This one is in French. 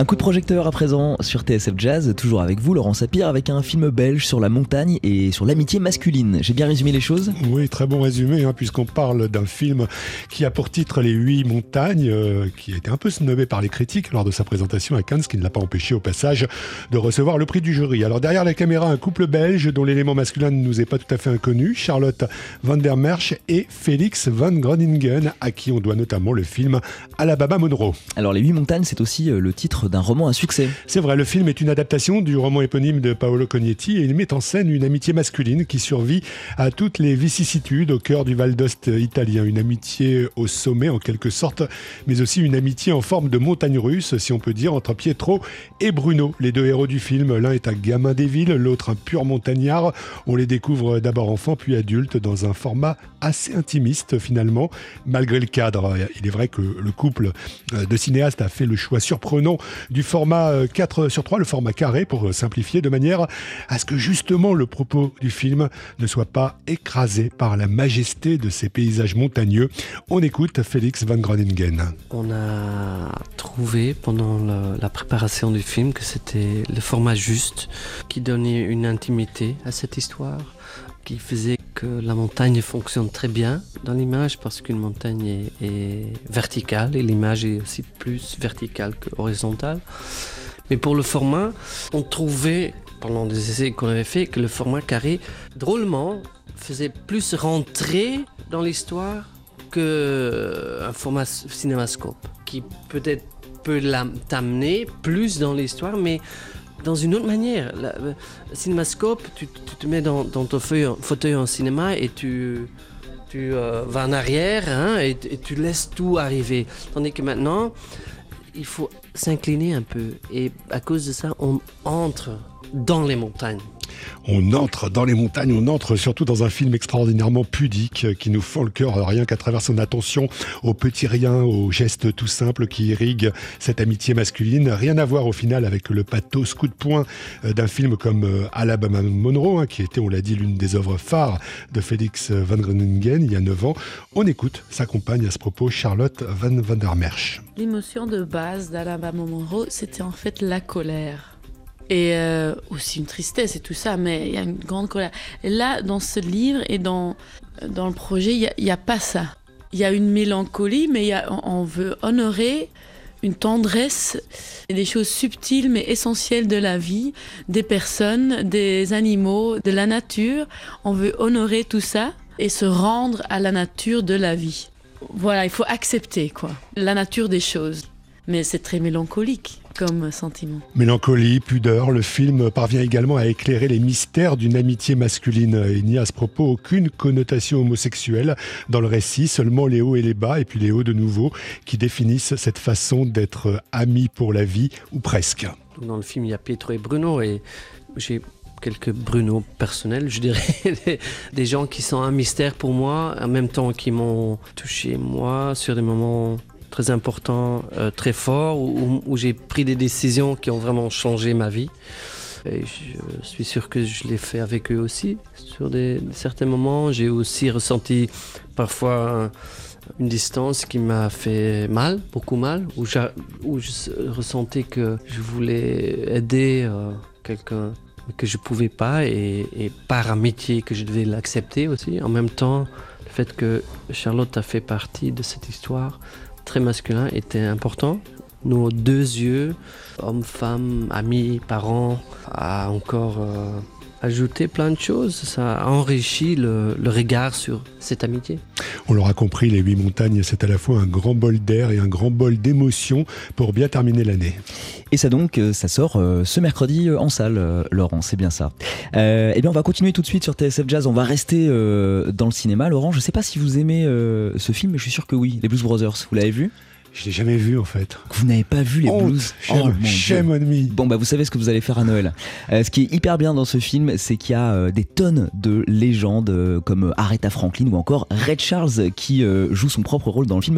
Un coup de projecteur à présent sur TSF Jazz, toujours avec vous Laurent Sapir, avec un film belge sur la montagne et sur l'amitié masculine. J'ai bien résumé les choses? Oui, très bon résumé, hein, puisqu'on parle d'un film qui a pour titre Les Huit Montagnes, euh, qui a été un peu snobé par les critiques lors de sa présentation à Cannes, ce qui ne l'a pas empêché au passage de recevoir le prix du jury. Alors derrière la caméra, un couple belge dont l'élément masculin ne nous est pas tout à fait inconnu, Charlotte van der Merch et Félix van Groningen, à qui on doit notamment le film Alabama Monroe. Alors Les Huit Montagnes, c'est aussi euh, le titre d'un roman à succès. C'est vrai, le film est une adaptation du roman éponyme de Paolo Cognetti et il met en scène une amitié masculine qui survit à toutes les vicissitudes au cœur du Val d'Ost italien. Une amitié au sommet en quelque sorte, mais aussi une amitié en forme de montagne russe, si on peut dire, entre Pietro et Bruno, les deux héros du film. L'un est un gamin des villes, l'autre un pur montagnard. On les découvre d'abord enfants puis adultes dans un format assez intimiste finalement, malgré le cadre. Il est vrai que le couple de cinéastes a fait le choix surprenant du format 4 euh, sur 3, le format carré, pour euh, simplifier, de manière à ce que justement le propos du film ne soit pas écrasé par la majesté de ces paysages montagneux. On écoute Félix Van Groningen. On a trouvé pendant la préparation du film que c'était le format juste qui donnait une intimité à cette histoire qui faisait que la montagne fonctionne très bien dans l'image parce qu'une montagne est, verticale et l'image est aussi plus verticale que horizontale. Mais pour le format, on trouvait pendant des essais qu'on avait fait que le format carré, drôlement, faisait plus rentrer dans l'histoire qu'un format cinémascope qui peut-être peut t'amener plus dans l'histoire, mais dans une autre manière. Euh, cinémascope, tu, te mets dans, ton fauteuil en cinéma et tu, euh, vas en arrière hein, et, tu laisses tout arriver. Tandis que maintenant, il faut s'incliner un peu. Et à cause de ça, on entre dans les montagnes on entre dans les montagnes, on entre surtout dans un film extraordinairement pudique qui nous fend le cœur rien qu'à travers son attention aux petits riens, aux gestes tout simples qui irriguent cette amitié masculine. Rien à voir au final avec le pathos coup de poing euh, d'un film comme euh, Alabama Monroe, hein, qui était, on l'a dit, l'une des œuvres phares de Félix Van Groningen il y a 9 ans. On écoute sa compagne à ce propos, Charlotte Van Vandermerch. L'émotion de base d'Alabama Monroe, c'était en fait la colère et euh, aussi une tristesse et tout ça, mais il y a une grande colère. Là, dans ce livre et dans, dans le projet, il n'y a, pas ça. Il y a une mélancolie, mais on veut honorer une tendresse et des choses subtiles mais essentielles de la vie, des personnes, des animaux, de la nature. On veut honorer tout ça et se rendre à la nature de la vie. Voilà, il faut accepter quoi, la nature des choses. Mais c'est très mélancolique comme sentiment. Mélancolie, pudeur, le film parvient également à éclairer les mystères d'une amitié masculine. Il n'y a à ce propos aucune connotation homosexuelle dans le récit, seulement les hauts et les bas, et puis les hauts de nouveau, qui définissent cette façon d'être amis pour la vie, ou presque. Dans le film, il y a Pietro et Bruno, et j'ai quelques Bruno personnels, je dirais, des gens qui sont un mystère pour moi, en même temps qui m'ont touché moi sur des moments très important, euh, très fort, où, j'ai pris des décisions qui ont vraiment changé ma vie. Je suis sûr que je l'ai fait avec eux aussi. Sur des, certains moments, j'ai aussi ressenti parfois une distance qui m'a fait mal, beaucoup mal, où, je ressentais que je voulais aider euh, quelqu'un que je pouvais pas et, et, par amitié que je devais l'accepter aussi. En même temps, le fait que Charlotte a fait partie de cette histoire, très masculin était important. Nos deux yeux, hommes, femmes, amis, parents, a encore euh, ajouté plein de choses. Ça a enrichi le, regard sur cette amitié. On l'aura compris, les huit montagnes, c'est à la fois un grand bol d'air et un grand bol d'émotion pour bien terminer l'année. Et ça donc, euh, ça sort euh, ce mercredi en salle, Laurent, c'est bien ça. eh bien, on va continuer tout de suite sur TSF Jazz. On va rester dans le cinéma. Laurent, je ne sais pas si vous aimez ce film, mais je suis sûr que oui. Les Blues Brothers, vous l'avez vu? Je l'ai jamais vu en fait. Vous n'avez pas vu les blues oh, Shame on me. Bon bah vous savez ce que vous allez faire à Noël. Euh, ce qui est hyper bien dans ce film, c'est qu'il y a euh, des tonnes de légendes euh, comme Aretha Franklin ou encore Red Charles qui joue son propre rôle dans le film.